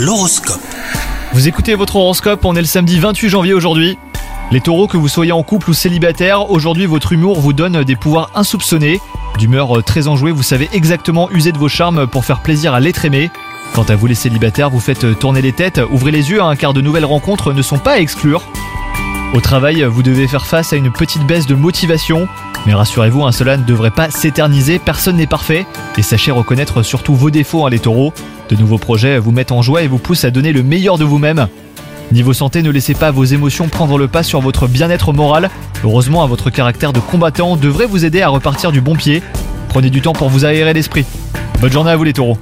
L'horoscope. Vous écoutez votre horoscope, on est le samedi 28 janvier aujourd'hui. Les taureaux, que vous soyez en couple ou célibataire, aujourd'hui votre humour vous donne des pouvoirs insoupçonnés. D'humeur euh, très enjouée, vous savez exactement user de vos charmes pour faire plaisir à l'être aimé. Quant à vous les célibataires, vous faites tourner les têtes, ouvrez les yeux hein, car de nouvelles rencontres ne sont pas à exclure. Au travail, vous devez faire face à une petite baisse de motivation. Mais rassurez-vous, cela ne devrait pas s'éterniser, personne n'est parfait. Et sachez reconnaître surtout vos défauts, hein, les taureaux. De nouveaux projets vous mettent en joie et vous poussent à donner le meilleur de vous-même. Niveau santé, ne laissez pas vos émotions prendre le pas sur votre bien-être moral. Heureusement, votre caractère de combattant devrait vous aider à repartir du bon pied. Prenez du temps pour vous aérer l'esprit. Bonne journée à vous les taureaux.